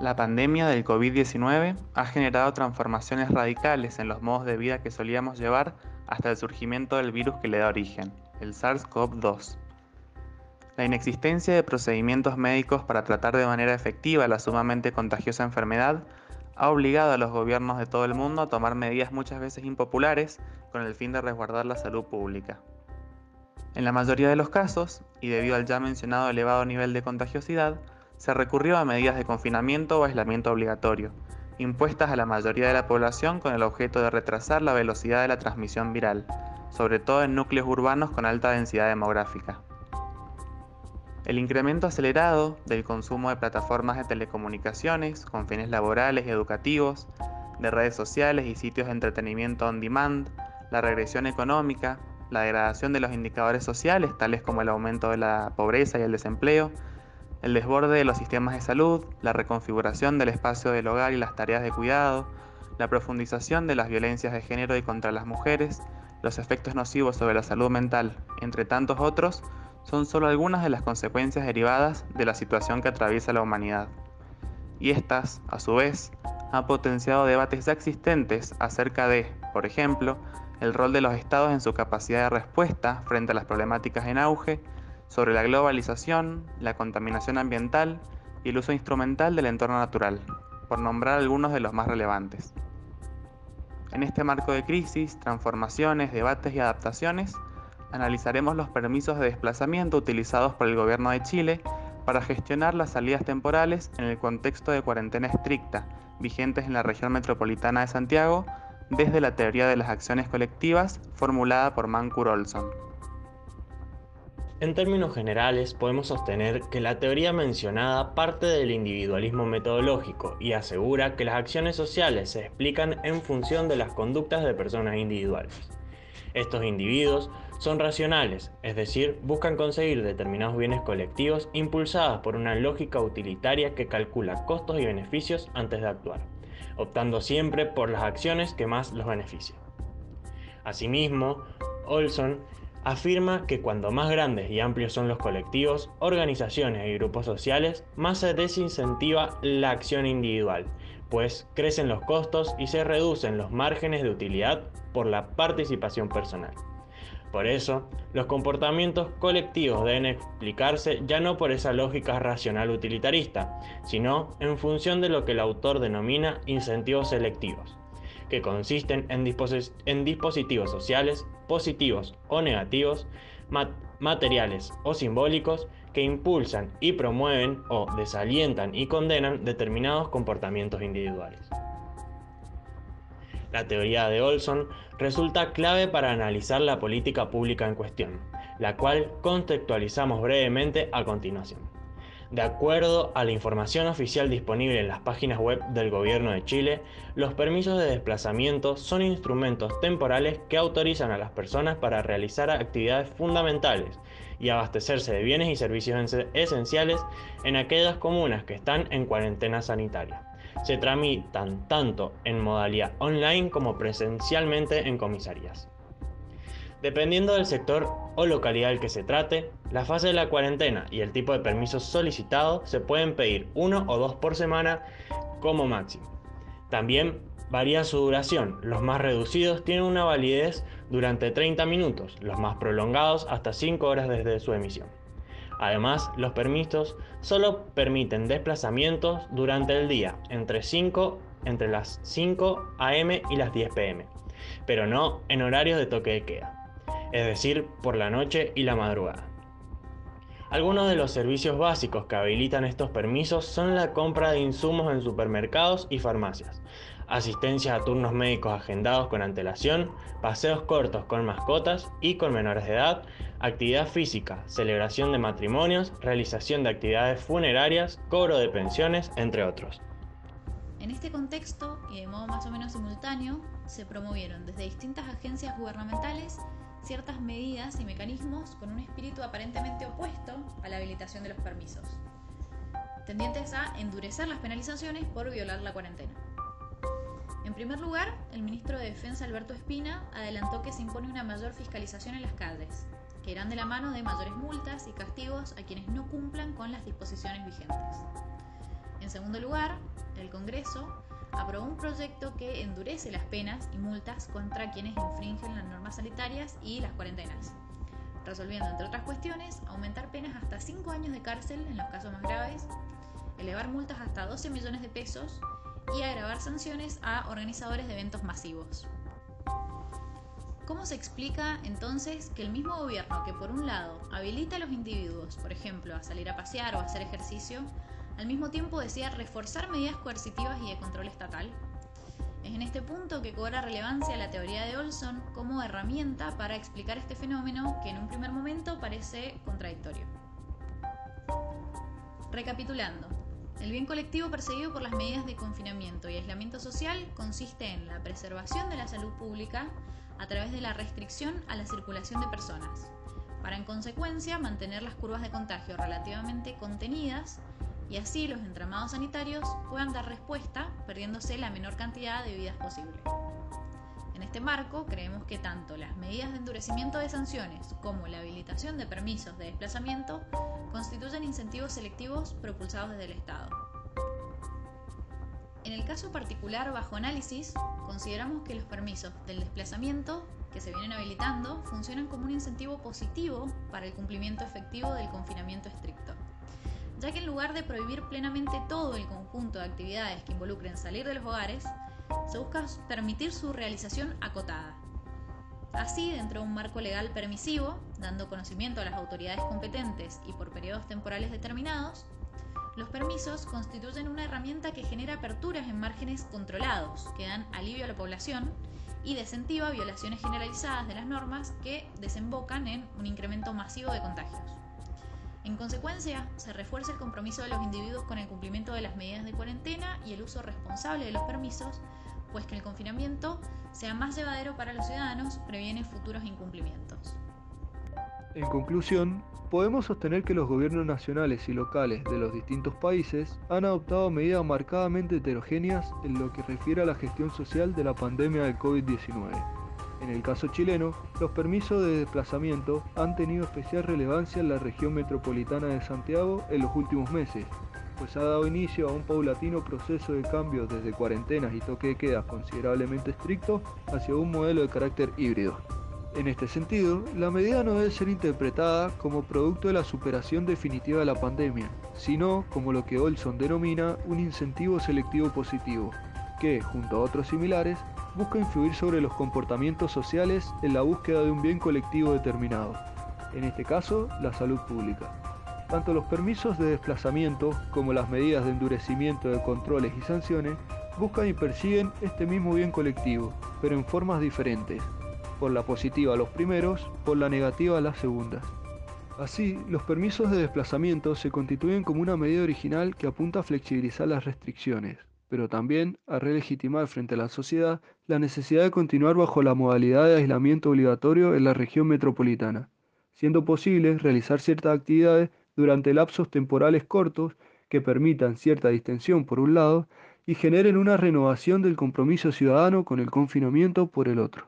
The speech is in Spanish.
La pandemia del COVID-19 ha generado transformaciones radicales en los modos de vida que solíamos llevar hasta el surgimiento del virus que le da origen, el SARS-CoV-2. La inexistencia de procedimientos médicos para tratar de manera efectiva la sumamente contagiosa enfermedad ha obligado a los gobiernos de todo el mundo a tomar medidas muchas veces impopulares con el fin de resguardar la salud pública. En la mayoría de los casos, y debido al ya mencionado elevado nivel de contagiosidad, se recurrió a medidas de confinamiento o aislamiento obligatorio, impuestas a la mayoría de la población con el objeto de retrasar la velocidad de la transmisión viral, sobre todo en núcleos urbanos con alta densidad demográfica. El incremento acelerado del consumo de plataformas de telecomunicaciones con fines laborales y educativos, de redes sociales y sitios de entretenimiento on demand, la regresión económica, la degradación de los indicadores sociales, tales como el aumento de la pobreza y el desempleo, el desborde de los sistemas de salud, la reconfiguración del espacio del hogar y las tareas de cuidado, la profundización de las violencias de género y contra las mujeres, los efectos nocivos sobre la salud mental, entre tantos otros, son solo algunas de las consecuencias derivadas de la situación que atraviesa la humanidad. Y estas, a su vez, han potenciado debates ya existentes acerca de, por ejemplo, el rol de los estados en su capacidad de respuesta frente a las problemáticas en auge, sobre la globalización, la contaminación ambiental y el uso instrumental del entorno natural, por nombrar algunos de los más relevantes. En este marco de crisis, transformaciones, debates y adaptaciones, analizaremos los permisos de desplazamiento utilizados por el Gobierno de Chile para gestionar las salidas temporales en el contexto de cuarentena estricta vigentes en la región metropolitana de Santiago desde la teoría de las acciones colectivas formulada por Mancur Olson. En términos generales, podemos sostener que la teoría mencionada parte del individualismo metodológico y asegura que las acciones sociales se explican en función de las conductas de personas individuales. Estos individuos son racionales, es decir, buscan conseguir determinados bienes colectivos impulsados por una lógica utilitaria que calcula costos y beneficios antes de actuar, optando siempre por las acciones que más los benefician. Asimismo, Olson afirma que cuando más grandes y amplios son los colectivos, organizaciones y grupos sociales, más se desincentiva la acción individual, pues crecen los costos y se reducen los márgenes de utilidad por la participación personal. Por eso, los comportamientos colectivos deben explicarse ya no por esa lógica racional utilitarista, sino en función de lo que el autor denomina incentivos selectivos que consisten en, dispositivos sociales, positivos o negativos, materiales o simbólicos, que impulsan y promueven o desalientan y condenan determinados comportamientos individuales. La teoría de Olson resulta clave para analizar la política pública en cuestión, la cual contextualizamos brevemente a continuación. De acuerdo a la información oficial disponible en las páginas web del Gobierno de Chile, los permisos de desplazamiento son instrumentos temporales que autorizan a las personas para realizar actividades fundamentales y abastecerse de bienes y servicios esenciales en aquellas comunas que están en cuarentena sanitaria. Se tramitan tanto en modalidad online como presencialmente en comisarías. Dependiendo del sector o localidad del que se trate, la fase de la cuarentena y el tipo de permiso solicitado se pueden pedir uno o dos por semana como máximo. También varía su duración. Los más reducidos tienen una validez durante 30 minutos, los más prolongados hasta 5 horas desde su emisión. Además, los permisos solo permiten desplazamientos durante el día, entre, 5, entre las 5 am y las 10 pm, pero no en horarios de toque de queda es decir, por la noche y la madrugada. Algunos de los servicios básicos que habilitan estos permisos son la compra de insumos en supermercados y farmacias, asistencia a turnos médicos agendados con antelación, paseos cortos con mascotas y con menores de edad, actividad física, celebración de matrimonios, realización de actividades funerarias, cobro de pensiones, entre otros. En este contexto, y de modo más o menos simultáneo, se promovieron desde distintas agencias gubernamentales ciertas medidas y mecanismos con un espíritu aparentemente opuesto a la habilitación de los permisos, tendientes a endurecer las penalizaciones por violar la cuarentena. En primer lugar, el ministro de Defensa Alberto Espina adelantó que se impone una mayor fiscalización en las calles, que irán de la mano de mayores multas y castigos a quienes no cumplan con las disposiciones vigentes. En segundo lugar, el Congreso aprobó un proyecto que endurece las penas y multas contra quienes infringen las normas sanitarias y las cuarentenas, resolviendo, entre otras cuestiones, aumentar penas hasta 5 años de cárcel en los casos más graves, elevar multas hasta 12 millones de pesos y agravar sanciones a organizadores de eventos masivos. ¿Cómo se explica entonces que el mismo gobierno que por un lado habilita a los individuos, por ejemplo, a salir a pasear o a hacer ejercicio, al mismo tiempo decía reforzar medidas coercitivas y de control estatal. Es en este punto que cobra relevancia la teoría de Olson como herramienta para explicar este fenómeno que en un primer momento parece contradictorio. Recapitulando, el bien colectivo perseguido por las medidas de confinamiento y aislamiento social consiste en la preservación de la salud pública a través de la restricción a la circulación de personas, para en consecuencia mantener las curvas de contagio relativamente contenidas y así los entramados sanitarios puedan dar respuesta perdiéndose la menor cantidad de vidas posible. En este marco, creemos que tanto las medidas de endurecimiento de sanciones como la habilitación de permisos de desplazamiento constituyen incentivos selectivos propulsados desde el Estado. En el caso particular bajo análisis, consideramos que los permisos del desplazamiento que se vienen habilitando funcionan como un incentivo positivo para el cumplimiento efectivo del confinamiento estricto ya que en lugar de prohibir plenamente todo el conjunto de actividades que involucren salir de los hogares, se busca permitir su realización acotada. Así, dentro de un marco legal permisivo, dando conocimiento a las autoridades competentes y por periodos temporales determinados, los permisos constituyen una herramienta que genera aperturas en márgenes controlados, que dan alivio a la población y desincentiva violaciones generalizadas de las normas que desembocan en un incremento masivo de contagios. En consecuencia, se refuerza el compromiso de los individuos con el cumplimiento de las medidas de cuarentena y el uso responsable de los permisos, pues que el confinamiento sea más llevadero para los ciudadanos previene futuros incumplimientos. En conclusión, podemos sostener que los gobiernos nacionales y locales de los distintos países han adoptado medidas marcadamente heterogéneas en lo que refiere a la gestión social de la pandemia del COVID-19 en el caso chileno, los permisos de desplazamiento han tenido especial relevancia en la región metropolitana de Santiago en los últimos meses, pues ha dado inicio a un paulatino proceso de cambio desde cuarentenas y toque de queda considerablemente estricto hacia un modelo de carácter híbrido. En este sentido, la medida no debe ser interpretada como producto de la superación definitiva de la pandemia, sino como lo que Olson denomina un incentivo selectivo positivo, que, junto a otros similares, busca influir sobre los comportamientos sociales en la búsqueda de un bien colectivo determinado, en este caso la salud pública. Tanto los permisos de desplazamiento como las medidas de endurecimiento de controles y sanciones buscan y persiguen este mismo bien colectivo, pero en formas diferentes, por la positiva a los primeros, por la negativa a las segundas. Así, los permisos de desplazamiento se constituyen como una medida original que apunta a flexibilizar las restricciones, pero también a relegitimar frente a la sociedad la necesidad de continuar bajo la modalidad de aislamiento obligatorio en la región metropolitana, siendo posible realizar ciertas actividades durante lapsos temporales cortos que permitan cierta distensión por un lado y generen una renovación del compromiso ciudadano con el confinamiento por el otro.